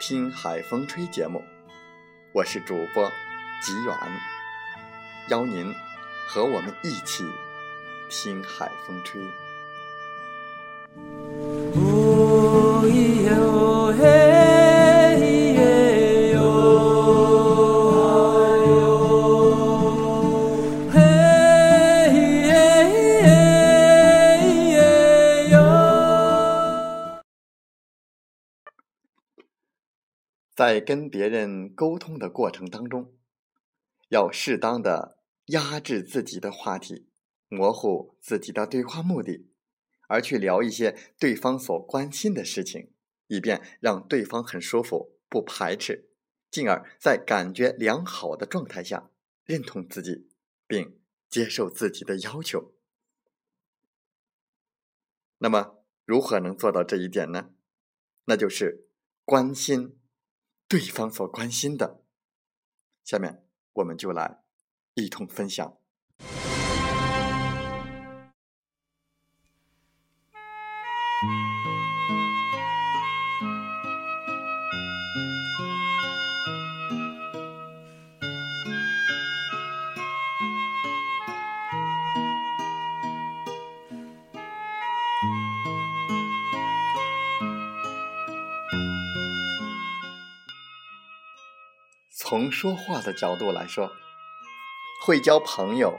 听海风吹》节目，我是主播吉远。邀您和我们一起听海风吹。在跟别人沟通的过程当中，要适当的。压制自己的话题，模糊自己的对话目的，而去聊一些对方所关心的事情，以便让对方很舒服，不排斥，进而，在感觉良好的状态下，认同自己，并接受自己的要求。那么，如何能做到这一点呢？那就是关心对方所关心的。下面，我们就来。一同分享。从说话的角度来说。会交朋友，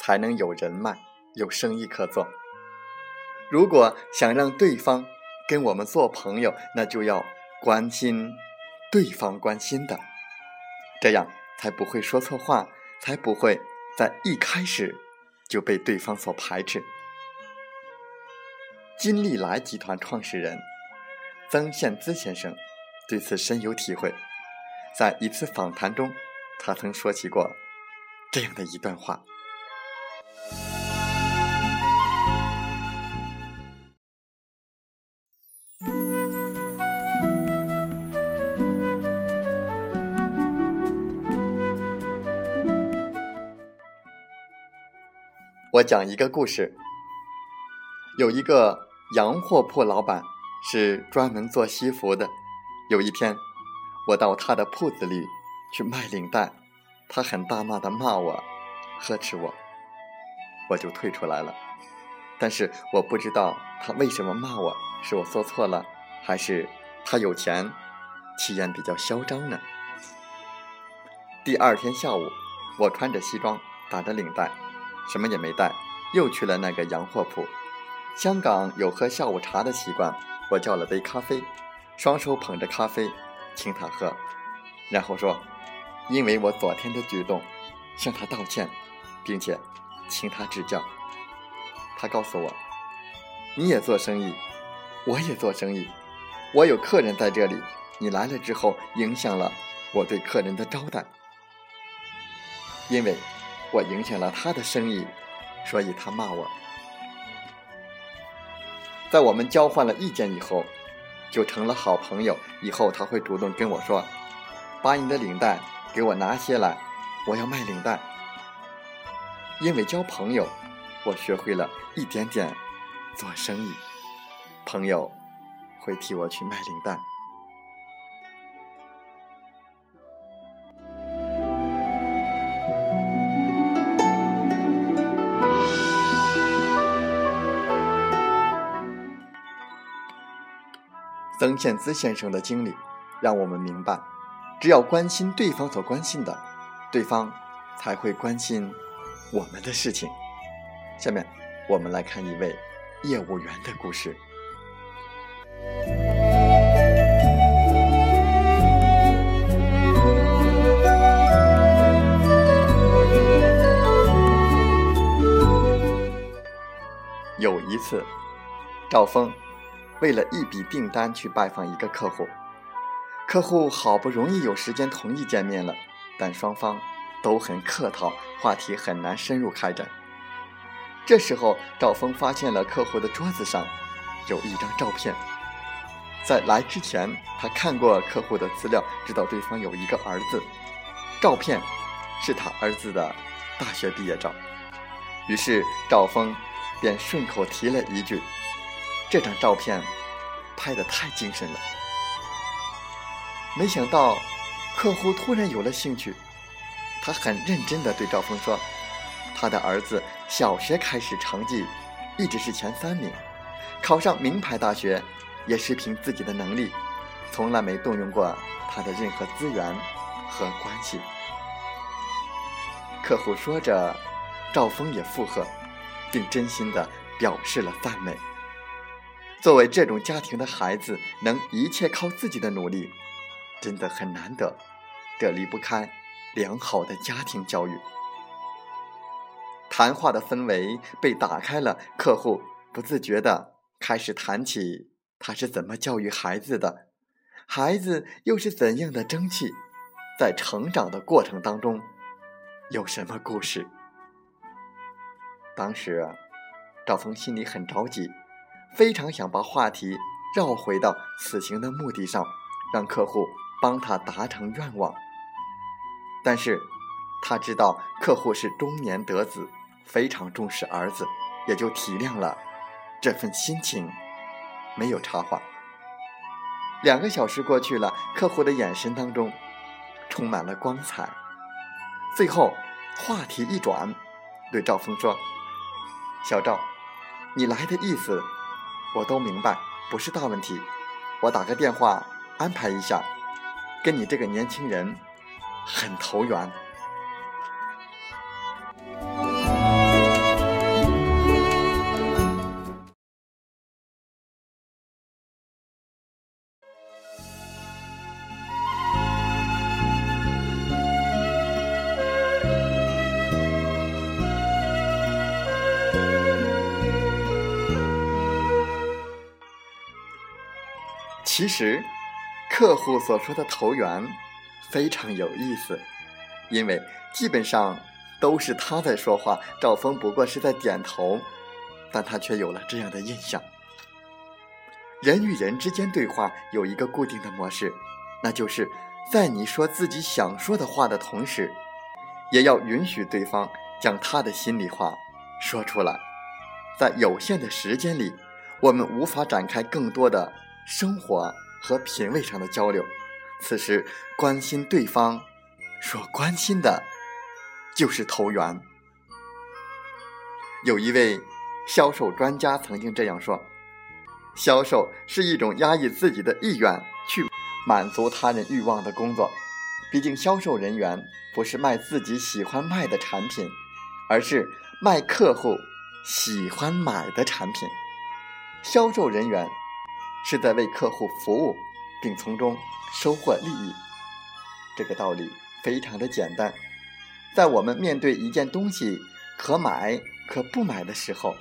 才能有人脉，有生意可做。如果想让对方跟我们做朋友，那就要关心对方关心的，这样才不会说错话，才不会在一开始就被对方所排斥。金利来集团创始人曾宪资先生对此深有体会，在一次访谈中，他曾说起过。这样的一段话。我讲一个故事。有一个洋货铺老板是专门做西服的。有一天，我到他的铺子里去卖领带。他很大骂的骂我，呵斥我，我就退出来了。但是我不知道他为什么骂我，是我做错了，还是他有钱，气焰比较嚣张呢？第二天下午，我穿着西装，打着领带，什么也没带，又去了那个洋货铺。香港有喝下午茶的习惯，我叫了杯咖啡，双手捧着咖啡，请他喝，然后说。因为我昨天的举动，向他道歉，并且请他指教。他告诉我：“你也做生意，我也做生意，我有客人在这里，你来了之后影响了我对客人的招待。因为我影响了他的生意，所以他骂我。在我们交换了意见以后，就成了好朋友。以后他会主动跟我说：‘把你的领带。’”给我拿些来，我要卖领带。因为交朋友，我学会了一点点做生意。朋友会替我去卖领带。曾宪资先生的经历，让我们明白，只要关心对方所关心的，对方才会关心我们的事情。下面，我们来看一位业务员的故事。有一次，赵峰为了一笔订单去拜访一个客户，客户好不容易有时间同意见面了，但双方都很客套，话题很难深入开展。这时候，赵峰发现了客户的桌子上有一张照片。在来之前，他看过客户的资料，知道对方有一个儿子，照片是他儿子的大学毕业照。于是赵峰。便顺口提了一句：“这张照片拍得太精神了。”没想到客户突然有了兴趣，他很认真地对赵峰说：“他的儿子小学开始成绩一直是前三名，考上名牌大学也是凭自己的能力，从来没动用过他的任何资源和关系。”客户说着，赵峰也附和。并真心的表示了赞美。作为这种家庭的孩子，能一切靠自己的努力，真的很难得。这离不开良好的家庭教育。谈话的氛围被打开了，客户不自觉的开始谈起他是怎么教育孩子的，孩子又是怎样的争气，在成长的过程当中，有什么故事？当时，赵峰心里很着急，非常想把话题绕回到此行的目的上，让客户帮他达成愿望。但是，他知道客户是中年得子，非常重视儿子，也就体谅了这份心情，没有插话。两个小时过去了，客户的眼神当中充满了光彩。最后，话题一转，对赵峰说。小赵，你来的意思我都明白，不是大问题。我打个电话安排一下，跟你这个年轻人很投缘。其实，客户所说的投缘非常有意思，因为基本上都是他在说话，赵峰不过是在点头，但他却有了这样的印象。人与人之间对话有一个固定的模式，那就是在你说自己想说的话的同时，也要允许对方将他的心里话说出来。在有限的时间里，我们无法展开更多的。生活和品味上的交流，此时关心对方所关心的，就是投缘。有一位销售专家曾经这样说：“销售是一种压抑自己的意愿去满足他人欲望的工作。毕竟，销售人员不是卖自己喜欢卖的产品，而是卖客户喜欢买的产品。销售人员。”是在为客户服务，并从中收获利益。这个道理非常的简单。在我们面对一件东西可买可不买的时候，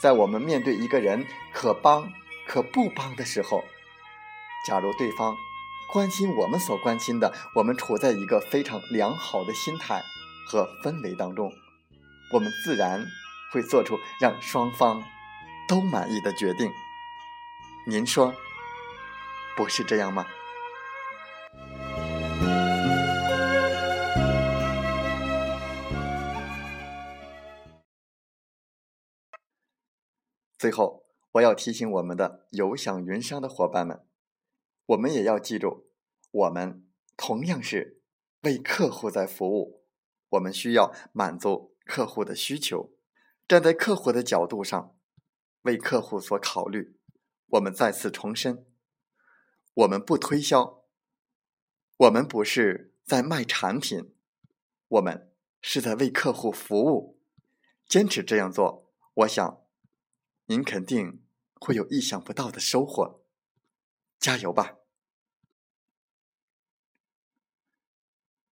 在我们面对一个人可帮可不帮的时候，假如对方关心我们所关心的，我们处在一个非常良好的心态和氛围当中，我们自然会做出让双方都满意的决定。您说，不是这样吗？最后，我要提醒我们的有享云商的伙伴们，我们也要记住，我们同样是为客户在服务，我们需要满足客户的需求，站在客户的角度上，为客户所考虑。我们再次重申，我们不推销，我们不是在卖产品，我们是在为客户服务。坚持这样做，我想您肯定会有意想不到的收获。加油吧！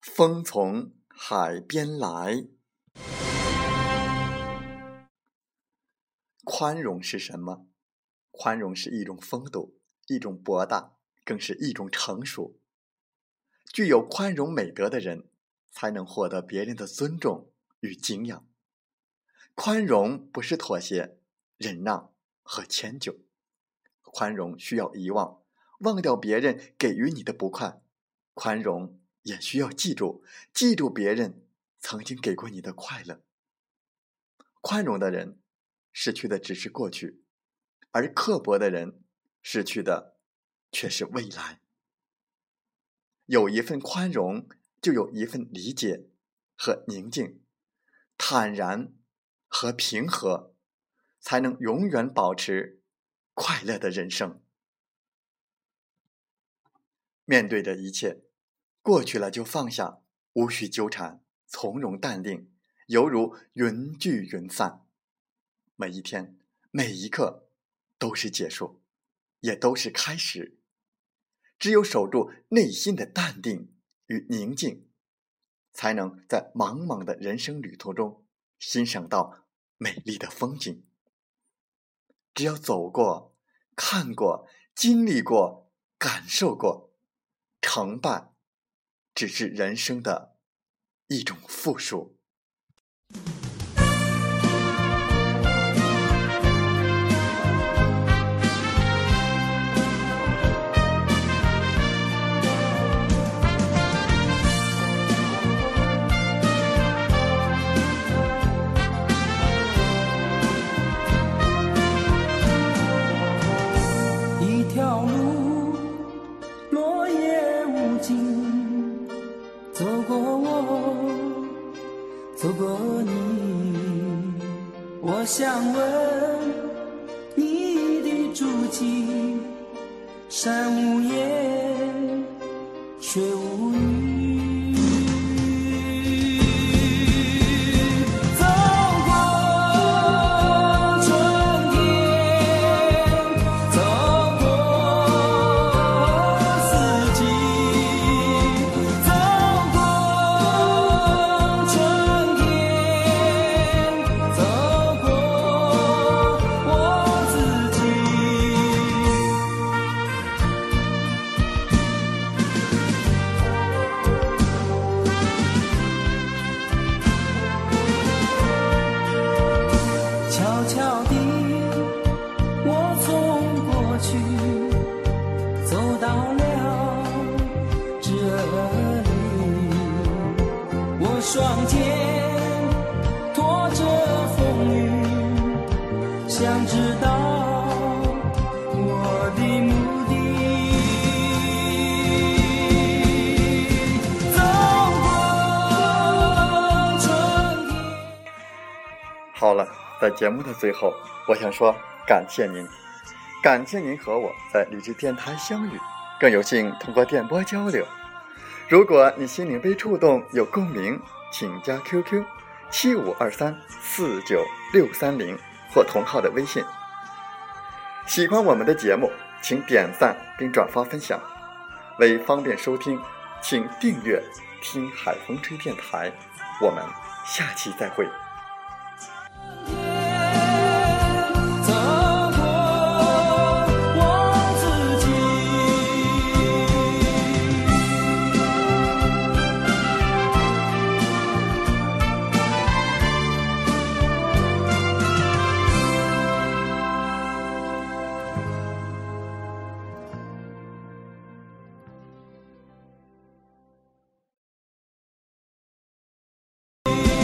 风从海边来。宽容是什么？宽容是一种风度，一种博大，更是一种成熟。具有宽容美德的人，才能获得别人的尊重与敬仰。宽容不是妥协、忍让和迁就，宽容需要遗忘，忘掉别人给予你的不快；宽容也需要记住，记住别人曾经给过你的快乐。宽容的人。失去的只是过去，而刻薄的人失去的却是未来。有一份宽容，就有一份理解和宁静、坦然和平和，才能永远保持快乐的人生。面对着一切，过去了就放下，无需纠缠，从容淡定，犹如云聚云散。每一天，每一刻，都是结束，也都是开始。只有守住内心的淡定与宁静，才能在茫茫的人生旅途中欣赏到美丽的风景。只要走过、看过、经历过、感受过，成败只是人生的一种负数。想问你的足迹，山无言，在节目的最后，我想说感谢您，感谢您和我在励志电台相遇，更有幸通过电波交流。如果你心灵被触动，有共鸣。请加 QQ 七五二三四九六三零或同号的微信。喜欢我们的节目，请点赞并转发分享。为方便收听，请订阅“听海风吹电台”。我们下期再会。